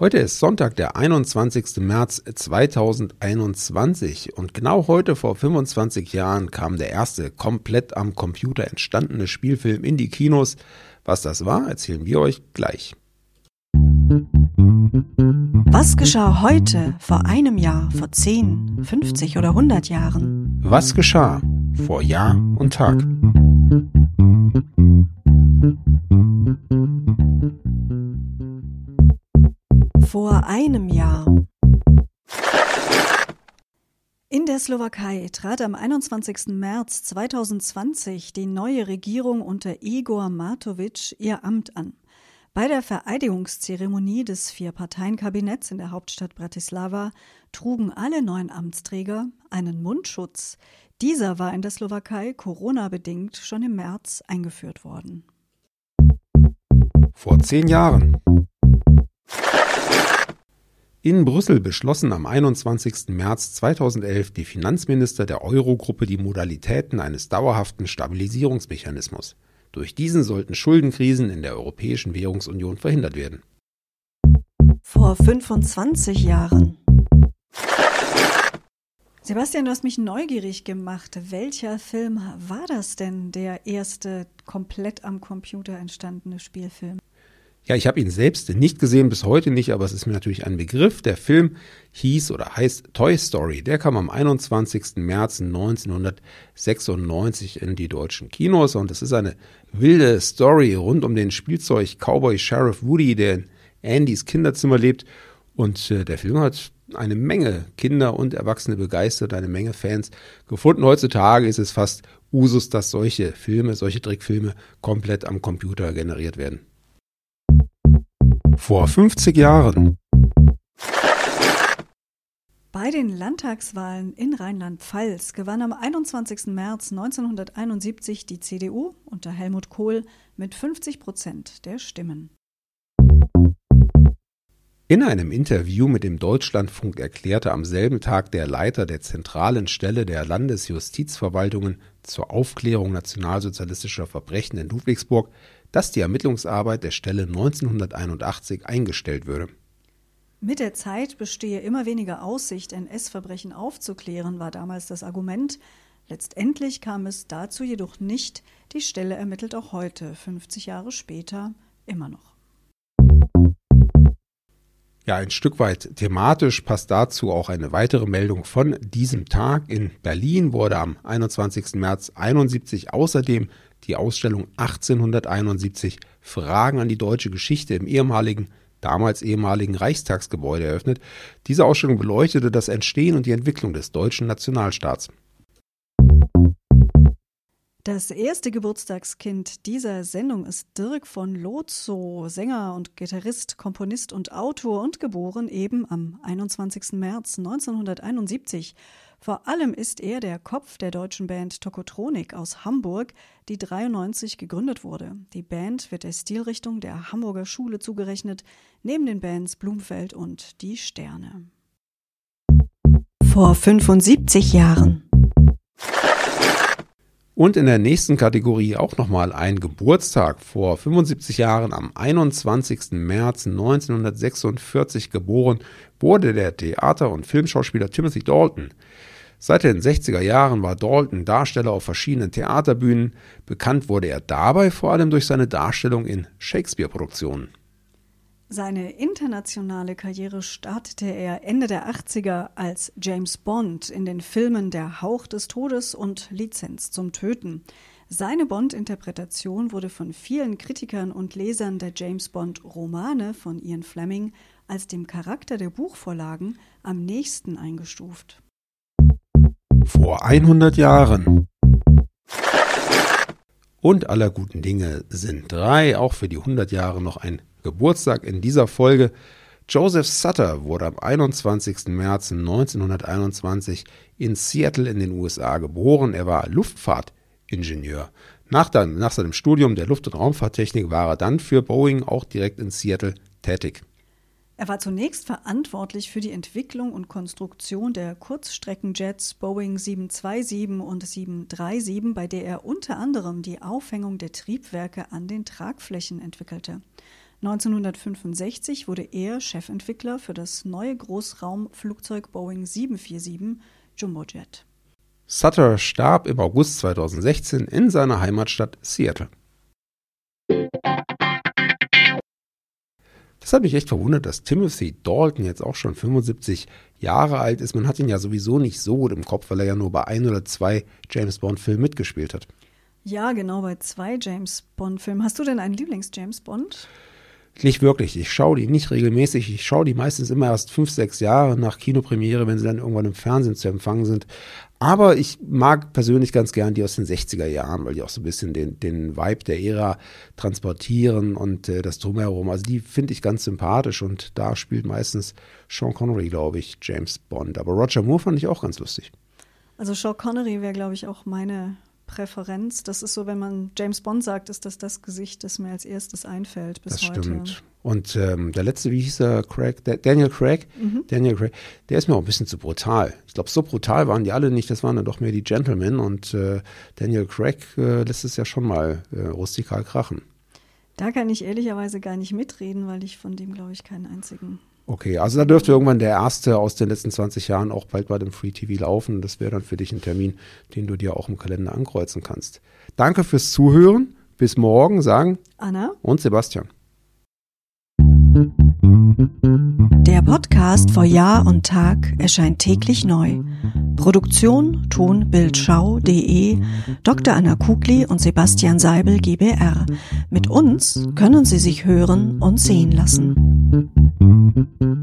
Heute ist Sonntag, der 21. März 2021 und genau heute vor 25 Jahren kam der erste komplett am Computer entstandene Spielfilm in die Kinos. Was das war, erzählen wir euch gleich. Was geschah heute, vor einem Jahr, vor 10, 50 oder 100 Jahren? Was geschah vor Jahr und Tag? Vor einem Jahr. In der Slowakei trat am 21. März 2020 die neue Regierung unter Igor Matovic ihr Amt an. Bei der Vereidigungszeremonie des Vier-Parteien-Kabinetts in der Hauptstadt Bratislava trugen alle neuen Amtsträger einen Mundschutz. Dieser war in der Slowakei Corona-bedingt schon im März eingeführt worden. Vor zehn Jahren. In Brüssel beschlossen am 21. März 2011 die Finanzminister der Eurogruppe die Modalitäten eines dauerhaften Stabilisierungsmechanismus. Durch diesen sollten Schuldenkrisen in der Europäischen Währungsunion verhindert werden. Vor 25 Jahren. Sebastian, du hast mich neugierig gemacht. Welcher Film war das denn, der erste komplett am Computer entstandene Spielfilm? Ja, ich habe ihn selbst nicht gesehen, bis heute nicht, aber es ist mir natürlich ein Begriff. Der Film hieß oder heißt Toy Story. Der kam am 21. März 1996 in die deutschen Kinos und es ist eine wilde Story rund um den Spielzeug Cowboy Sheriff Woody, der in Andys Kinderzimmer lebt. Und äh, der Film hat eine Menge Kinder und Erwachsene begeistert, eine Menge Fans gefunden. Heutzutage ist es fast Usus, dass solche Filme, solche Trickfilme komplett am Computer generiert werden. Vor 50 Jahren. Bei den Landtagswahlen in Rheinland-Pfalz gewann am 21. März 1971 die CDU unter Helmut Kohl mit 50 Prozent der Stimmen. In einem Interview mit dem Deutschlandfunk erklärte am selben Tag der Leiter der zentralen Stelle der Landesjustizverwaltungen zur Aufklärung nationalsozialistischer Verbrechen in Ludwigsburg, dass die Ermittlungsarbeit der Stelle 1981 eingestellt würde. Mit der Zeit bestehe immer weniger Aussicht, NS-Verbrechen aufzuklären, war damals das Argument. Letztendlich kam es dazu jedoch nicht. Die Stelle ermittelt auch heute, 50 Jahre später, immer noch. Ja, ein Stück weit thematisch passt dazu auch eine weitere Meldung von diesem Tag. In Berlin wurde am 21. März 71 außerdem die Ausstellung 1871 Fragen an die deutsche Geschichte im ehemaligen, damals ehemaligen Reichstagsgebäude eröffnet. Diese Ausstellung beleuchtete das Entstehen und die Entwicklung des deutschen Nationalstaats. Das erste Geburtstagskind dieser Sendung ist Dirk von Lotzow, Sänger und Gitarrist, Komponist und Autor und geboren eben am 21. März 1971. Vor allem ist er der Kopf der deutschen Band Tokotronik aus Hamburg, die 93 gegründet wurde. Die Band wird der Stilrichtung der Hamburger Schule zugerechnet, neben den Bands Blumfeld und Die Sterne. Vor 75 Jahren. Und in der nächsten Kategorie auch nochmal ein Geburtstag. Vor 75 Jahren, am 21. März 1946 geboren, wurde der Theater- und Filmschauspieler Timothy Dalton. Seit den 60er Jahren war Dalton Darsteller auf verschiedenen Theaterbühnen. Bekannt wurde er dabei vor allem durch seine Darstellung in Shakespeare-Produktionen. Seine internationale Karriere startete er Ende der 80er als James Bond in den Filmen Der Hauch des Todes und Lizenz zum Töten. Seine Bond-Interpretation wurde von vielen Kritikern und Lesern der James Bond-Romane von Ian Fleming als dem Charakter der Buchvorlagen am nächsten eingestuft. Vor 100 Jahren. Und aller guten Dinge sind drei, auch für die 100 Jahre noch ein Geburtstag in dieser Folge. Joseph Sutter wurde am 21. März 1921 in Seattle in den USA geboren. Er war Luftfahrtingenieur. Nach, dann, nach seinem Studium der Luft- und Raumfahrttechnik war er dann für Boeing auch direkt in Seattle tätig. Er war zunächst verantwortlich für die Entwicklung und Konstruktion der Kurzstreckenjets Boeing 727 und 737, bei der er unter anderem die Aufhängung der Triebwerke an den Tragflächen entwickelte. 1965 wurde er Chefentwickler für das neue Großraumflugzeug Boeing 747 Jumbojet. Sutter starb im August 2016 in seiner Heimatstadt Seattle. Das hat mich echt verwundert, dass Timothy Dalton jetzt auch schon 75 Jahre alt ist. Man hat ihn ja sowieso nicht so gut im Kopf, weil er ja nur bei ein oder zwei James Bond-Filmen mitgespielt hat. Ja, genau, bei zwei James Bond-Filmen. Hast du denn einen Lieblings-James Bond? Nicht wirklich. Ich schaue die nicht regelmäßig. Ich schaue die meistens immer erst fünf, sechs Jahre nach Kinopremiere, wenn sie dann irgendwann im Fernsehen zu empfangen sind. Aber ich mag persönlich ganz gern die aus den 60er Jahren, weil die auch so ein bisschen den, den Vibe der Ära transportieren und äh, das Drumherum. Also die finde ich ganz sympathisch und da spielt meistens Sean Connery, glaube ich, James Bond. Aber Roger Moore fand ich auch ganz lustig. Also Sean Connery wäre, glaube ich, auch meine Präferenz. Das ist so, wenn man James Bond sagt, ist das das Gesicht, das mir als erstes einfällt bis das heute. Stimmt. Und ähm, der letzte, wie hieß er, Craig, Daniel Craig, mhm. Daniel Craig, der ist mir auch ein bisschen zu brutal. Ich glaube, so brutal waren die alle nicht, das waren dann doch mehr die Gentlemen und äh, Daniel Craig äh, lässt es ja schon mal äh, rustikal krachen. Da kann ich ehrlicherweise gar nicht mitreden, weil ich von dem, glaube ich, keinen einzigen Okay, also da dürfte irgendwann der erste aus den letzten 20 Jahren auch bald bei dem Free TV laufen. Das wäre dann für dich ein Termin, den du dir auch im Kalender ankreuzen kannst. Danke fürs Zuhören. Bis morgen, sagen Anna und Sebastian. Der Podcast vor Jahr und Tag erscheint täglich neu. Produktion tonbildschau.de Dr. Anna Kugli und Sebastian Seibel GBR. Mit uns können Sie sich hören und sehen lassen. Mm-hmm.